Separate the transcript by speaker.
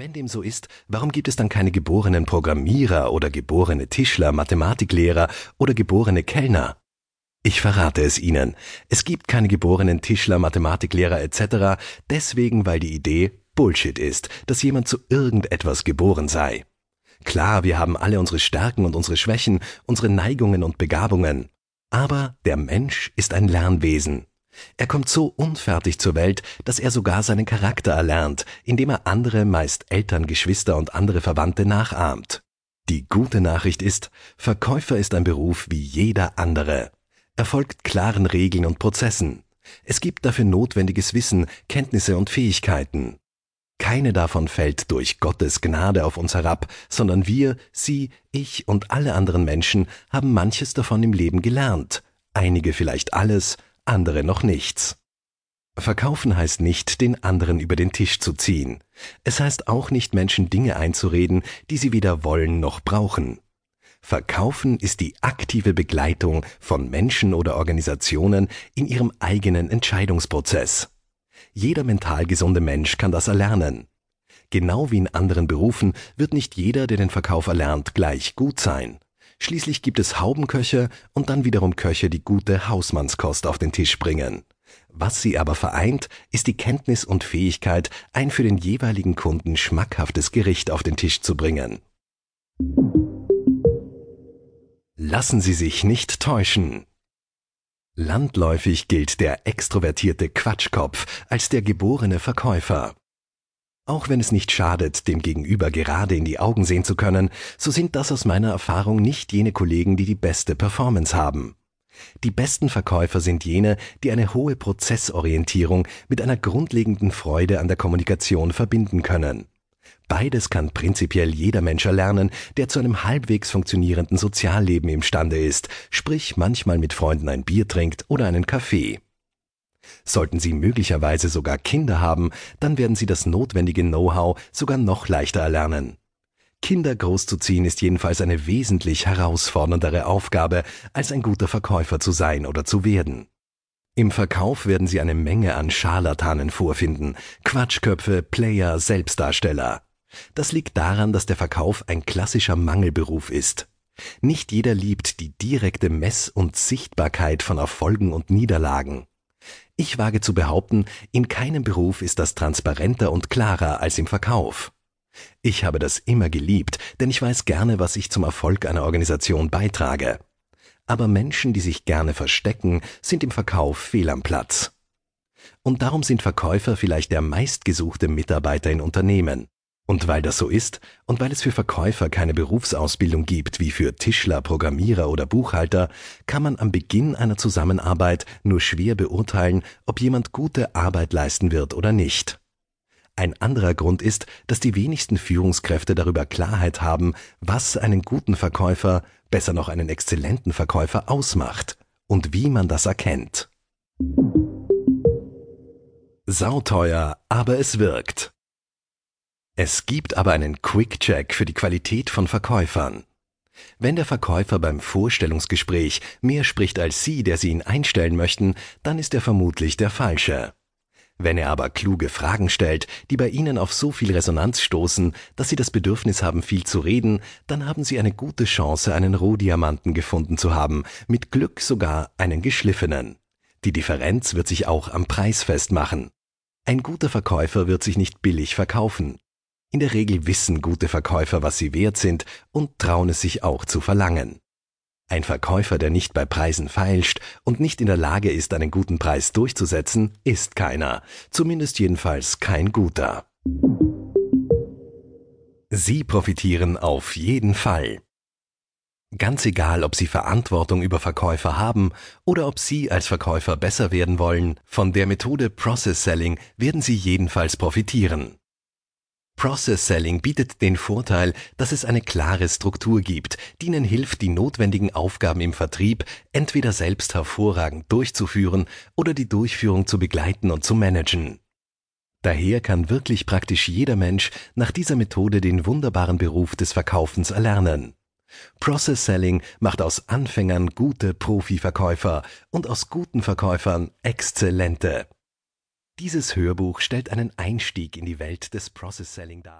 Speaker 1: Wenn dem so ist, warum gibt es dann keine geborenen Programmierer oder geborene Tischler, Mathematiklehrer oder geborene Kellner? Ich verrate es Ihnen. Es gibt keine geborenen Tischler, Mathematiklehrer etc., deswegen weil die Idee Bullshit ist, dass jemand zu irgendetwas geboren sei. Klar, wir haben alle unsere Stärken und unsere Schwächen, unsere Neigungen und Begabungen. Aber der Mensch ist ein Lernwesen. Er kommt so unfertig zur Welt, dass er sogar seinen Charakter erlernt, indem er andere, meist Eltern, Geschwister und andere Verwandte nachahmt. Die gute Nachricht ist, Verkäufer ist ein Beruf wie jeder andere. Er folgt klaren Regeln und Prozessen. Es gibt dafür notwendiges Wissen, Kenntnisse und Fähigkeiten. Keine davon fällt durch Gottes Gnade auf uns herab, sondern wir, Sie, ich und alle anderen Menschen haben manches davon im Leben gelernt, einige vielleicht alles, andere noch nichts. Verkaufen heißt nicht, den anderen über den Tisch zu ziehen. Es heißt auch nicht, Menschen Dinge einzureden, die sie weder wollen noch brauchen. Verkaufen ist die aktive Begleitung von Menschen oder Organisationen in ihrem eigenen Entscheidungsprozess. Jeder mental gesunde Mensch kann das erlernen. Genau wie in anderen Berufen wird nicht jeder, der den Verkauf erlernt, gleich gut sein. Schließlich gibt es Haubenköche und dann wiederum Köche, die gute Hausmannskost auf den Tisch bringen. Was sie aber vereint, ist die Kenntnis und Fähigkeit, ein für den jeweiligen Kunden schmackhaftes Gericht auf den Tisch zu bringen. Lassen Sie sich nicht täuschen. Landläufig gilt der extrovertierte Quatschkopf als der geborene Verkäufer. Auch wenn es nicht schadet, dem Gegenüber gerade in die Augen sehen zu können, so sind das aus meiner Erfahrung nicht jene Kollegen, die die beste Performance haben. Die besten Verkäufer sind jene, die eine hohe Prozessorientierung mit einer grundlegenden Freude an der Kommunikation verbinden können. Beides kann prinzipiell jeder Mensch erlernen, der zu einem halbwegs funktionierenden Sozialleben imstande ist, sprich manchmal mit Freunden ein Bier trinkt oder einen Kaffee. Sollten Sie möglicherweise sogar Kinder haben, dann werden Sie das notwendige Know-how sogar noch leichter erlernen. Kinder großzuziehen ist jedenfalls eine wesentlich herausforderndere Aufgabe, als ein guter Verkäufer zu sein oder zu werden. Im Verkauf werden Sie eine Menge an Scharlatanen vorfinden, Quatschköpfe, Player, Selbstdarsteller. Das liegt daran, dass der Verkauf ein klassischer Mangelberuf ist. Nicht jeder liebt die direkte Mess- und Sichtbarkeit von Erfolgen und Niederlagen. Ich wage zu behaupten, in keinem Beruf ist das transparenter und klarer als im Verkauf. Ich habe das immer geliebt, denn ich weiß gerne, was ich zum Erfolg einer Organisation beitrage. Aber Menschen, die sich gerne verstecken, sind im Verkauf fehl am Platz. Und darum sind Verkäufer vielleicht der meistgesuchte Mitarbeiter in Unternehmen. Und weil das so ist und weil es für Verkäufer keine Berufsausbildung gibt wie für Tischler, Programmierer oder Buchhalter, kann man am Beginn einer Zusammenarbeit nur schwer beurteilen, ob jemand gute Arbeit leisten wird oder nicht. Ein anderer Grund ist, dass die wenigsten Führungskräfte darüber Klarheit haben, was einen guten Verkäufer, besser noch einen exzellenten Verkäufer ausmacht und wie man das erkennt. Sauteuer, aber es wirkt. Es gibt aber einen Quick-Check für die Qualität von Verkäufern. Wenn der Verkäufer beim Vorstellungsgespräch mehr spricht als Sie, der Sie ihn einstellen möchten, dann ist er vermutlich der Falsche. Wenn er aber kluge Fragen stellt, die bei Ihnen auf so viel Resonanz stoßen, dass Sie das Bedürfnis haben, viel zu reden, dann haben Sie eine gute Chance, einen Rohdiamanten gefunden zu haben, mit Glück sogar einen geschliffenen. Die Differenz wird sich auch am Preis festmachen. Ein guter Verkäufer wird sich nicht billig verkaufen. In der Regel wissen gute Verkäufer, was sie wert sind und trauen es sich auch zu verlangen. Ein Verkäufer, der nicht bei Preisen feilscht und nicht in der Lage ist, einen guten Preis durchzusetzen, ist keiner, zumindest jedenfalls kein guter. Sie profitieren auf jeden Fall. Ganz egal, ob Sie Verantwortung über Verkäufer haben oder ob Sie als Verkäufer besser werden wollen, von der Methode Process Selling werden Sie jedenfalls profitieren. Process Selling bietet den Vorteil, dass es eine klare Struktur gibt, die Ihnen hilft, die notwendigen Aufgaben im Vertrieb entweder selbst hervorragend durchzuführen oder die Durchführung zu begleiten und zu managen. Daher kann wirklich praktisch jeder Mensch nach dieser Methode den wunderbaren Beruf des Verkaufens erlernen. Process Selling macht aus Anfängern gute Profiverkäufer und aus guten Verkäufern exzellente. Dieses Hörbuch stellt einen Einstieg in die Welt des Process Selling dar